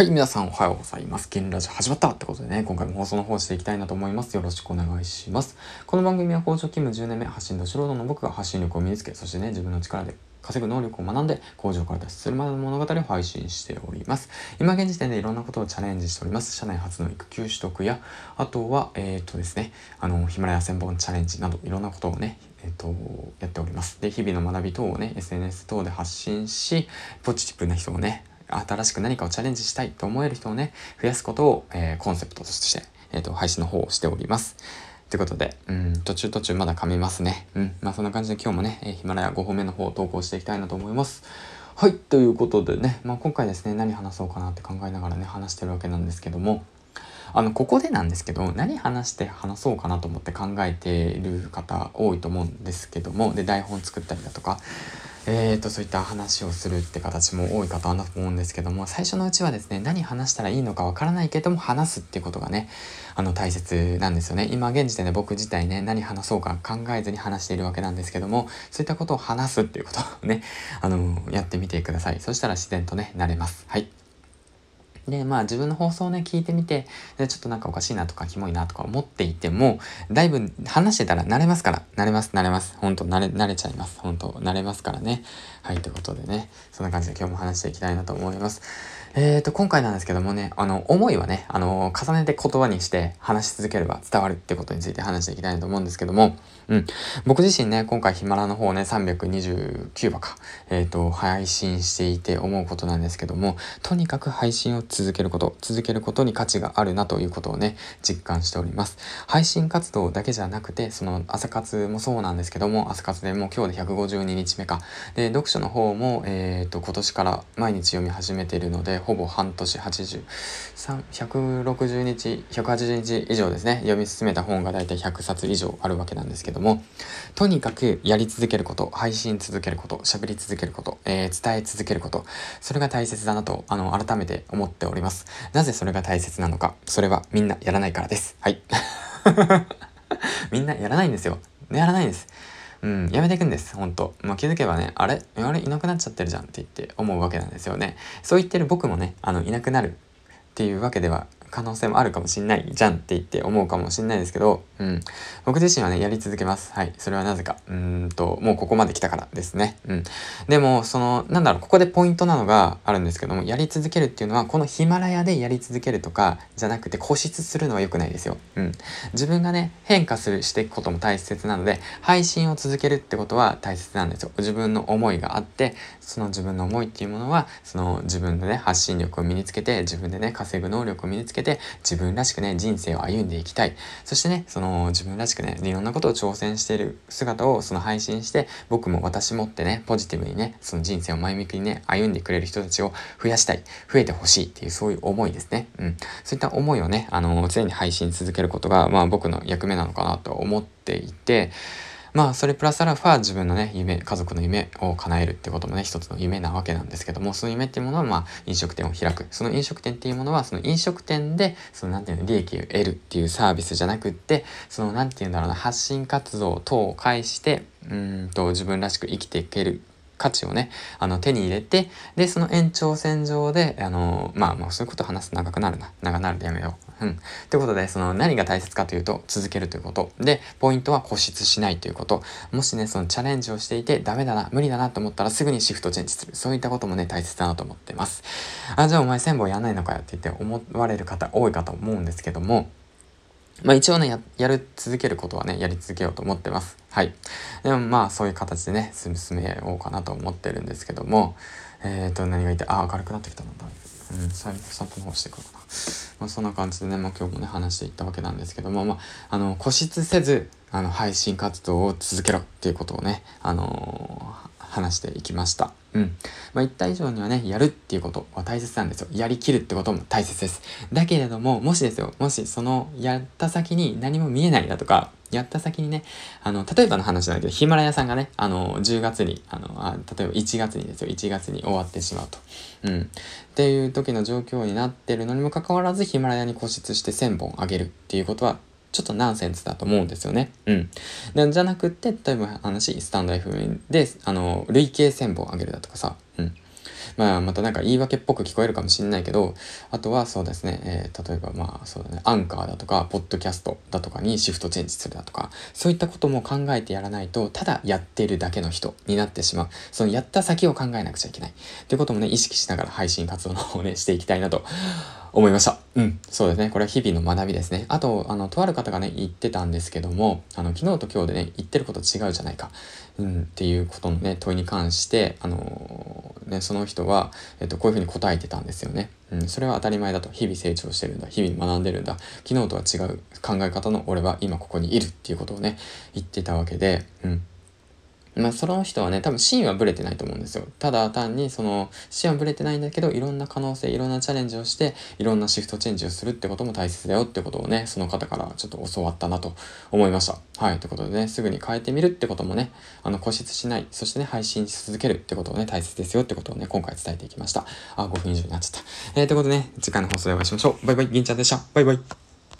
はい、皆さんおはようございます。ゲンラジオ始まったってことでね、今回も放送の方していきたいなと思います。よろしくお願いします。この番組は工場勤務10年目、発信の素人の僕が発信力を身につけ、そしてね、自分の力で稼ぐ能力を学んで工場から脱出するまでの物語を配信しております。今現時点でいろんなことをチャレンジしております。社内初の育休取得や、あとは、えっ、ー、とですね、あの、ヒマラヤ1000本チャレンジなどいろんなことをね、えっ、と、やっております。で、日々の学び等をね、SNS 等で発信し、ポジティブな人をね、新しく何かをチャレンジしたいと思える人をね、増やすことを、えー、コンセプトとして、えっ、ー、と、配信の方をしております。ということで、うん、途中途中まだ噛みますね。うん、まあそんな感じで今日もね、えヒマラヤ5本目の方を投稿していきたいなと思います。はい、ということでね、まあ今回ですね、何話そうかなって考えながらね、話してるわけなんですけども、あの、ここでなんですけど、何話して話そうかなと思って考えている方多いと思うんですけども、で、台本作ったりだとか、えーと、そういった話をするって形も多いかと思うんですけども、最初のうちはですね、何話したらいいのかわからないけども、話すっていうことがね、あの、大切なんですよね。今、現時点で僕自体ね、何話そうか考えずに話しているわけなんですけども、そういったことを話すっていうことをね、あの、やってみてください。そしたら自然とね、慣れます。はい。で、まあ自分の放送をね、聞いてみて、でちょっとなんかおかしいなとか、キモいなとか思っていても、だいぶ話してたら慣れますから、慣れます、慣れます。ほんと、慣れ、慣れちゃいます。ほんと、慣れますからね。はい、ということでね、そんな感じで今日も話していきたいなと思います。えーと、今回なんですけどもね、あの、思いはね、あの、重ねて言葉にして話し続ければ伝わるってことについて話していきたいと思うんですけども、うん。僕自身ね、今回ヒマラの方ね、329話か、えっ、ー、と、配信していて思うことなんですけども、とにかく配信を続けること、続けることに価値があるなということをね、実感しております。配信活動だけじゃなくて、その朝活もそうなんですけども、朝活でもう今日で152日目か。で、読書の方も、えっ、ー、と、今年から毎日読み始めているので、ほぼ半年80、160日、180日以上ですね、読み進めた本がだいたい100冊以上あるわけなんですけども、とにかくやり続けること、配信続けること、喋り続けること、えー、伝え続けること、それが大切だなと、あの、改めて思っております。なぜそれが大切なのか、それはみんなやらないからです。はい。みんなやらないんですよ。やらないんです。うん、やめていくんです、本当。まあ、気づけばね、あれ？あれ？いなくなっちゃってるじゃんって言って思うわけなんですよね。そう言ってる僕もね、あの、いなくなるっていうわけでは可能性もあるかもしんないじゃんって言って思うかもしんないですけど、うん。僕自身はね、やり続けます。はい。それはなぜか。うんと、もうここまで来たからですね。うん。でも、その、なんだろう、ここでポイントなのがあるんですけども、やり続けるっていうのは、このヒマラヤでやり続けるとか、じゃなくて固執するのは良くないですよ。うん。自分がね、変化する、していくことも大切なので、配信を続けるってことは大切なんですよ。自分の思いがあって、その自分の思いっていうものは、その自分でね、発信力を身につけて、自分でね、稼ぐ能力を身につけて、自分らしくね、人生を歩んでいきたい。そしてね、その自分らしくね、いろんなことを挑戦している姿をその配信して、僕も私もってね、ポジティブにね、その人生を前向きにね、歩んでくれる人たちを増やしたい、増えてほしいっていう、そういう思いですね。うん。そういった思いをね、あの、常に配信続けることが、まあ僕の役目なのかなと思っていて、まあ、それプラスアルファ自分のね、夢、家族の夢を叶えるってこともね、一つの夢なわけなんですけども、その夢っていうものは、まあ、飲食店を開く。その飲食店っていうものは、その飲食店で、その、なんていうの、利益を得るっていうサービスじゃなくって、その、何て言うんだろうな、発信活動等を介して、うんと、自分らしく生きていける価値をね、あの、手に入れて、で、その延長線上で、あの、まあ、もうそういうこと話すと長くなるな。長くなるでやめよう。うん。ということで、その何が大切かというと、続けるということ。で、ポイントは固執しないということ。もしね、そのチャレンジをしていて、ダメだな、無理だなと思ったらすぐにシフトチェンジする。そういったこともね、大切だなと思ってます。あ、じゃあお前1000本やんないのかよって言って思われる方多いかと思うんですけども、まあ一応ねや、やる、続けることはね、やり続けようと思ってます。はい。でもまあそういう形でね、進めようかなと思ってるんですけども、えっ、ー、と、何が言って、あ、明るくなってきたのだ。うん、最後散歩の方していこうかな。まあそんな感じでね、まあ今日もね、話していったわけなんですけども、まあ、あの、固執せず、あの、配信活動を続けろっていうことをね、あのー話していきました。うん。まあ、言った以上にはね、やるっていうことは大切なんですよ。やりきるってことも大切です。だけれども、もしですよ、もしそのやった先に何も見えないだとか、やった先にね、あの、例えばの話なんだけど、ヒマラヤさんがね、あの、10月に、あの、あ例えば1月にですよ、1月に終わってしまうと。うん。っていう時の状況になってるのにもかかわらず、ヒマラヤに固執して1000本あげるっていうことはちょっとナンセンスだと思うんですよね。うん。でじゃなくって、例えば話、スタンド FM で、あの、累計1000本あげるだとかさ、うん。まあ、またなんか言い訳っぽく聞こえるかもしれないけど、あとはそうですね、えー、例えばまあそうだね、アンカーだとか、ポッドキャストだとかにシフトチェンジするだとか、そういったことも考えてやらないと、ただやってるだけの人になってしまう。そのやった先を考えなくちゃいけない。っていうこともね、意識しながら配信活動の方をね、していきたいなと思いました。うん。そうですね。これは日々の学びですね。あと、あの、とある方がね、言ってたんですけども、あの、昨日と今日でね、言ってること違うじゃないか。うん、っていうことのね、問いに関して、あのー、ね、その人は、えっと、こういうふうに答えてたんですよね。うん、それは当たり前だと。日々成長してるんだ。日々学んでるんだ。昨日とは違う考え方の俺は今ここにいるっていうことをね、言ってたわけで、うん。まあ、その人はね、多分芯はブレてないと思うんですよ。ただ単に、その、芯はブレてないんだけど、いろんな可能性、いろんなチャレンジをして、いろんなシフトチェンジをするってことも大切だよってことをね、その方からちょっと教わったなと思いました。はい。ということでね、すぐに変えてみるってこともね、あの、固執しない、そしてね、配信し続けるってことをね、大切ですよってことをね、今回伝えていきました。あ、5分以上になっちゃった。えー、ということでね、次回の放送でお会いしましょう。バイバイ、銀ちゃんでした。バイバイ。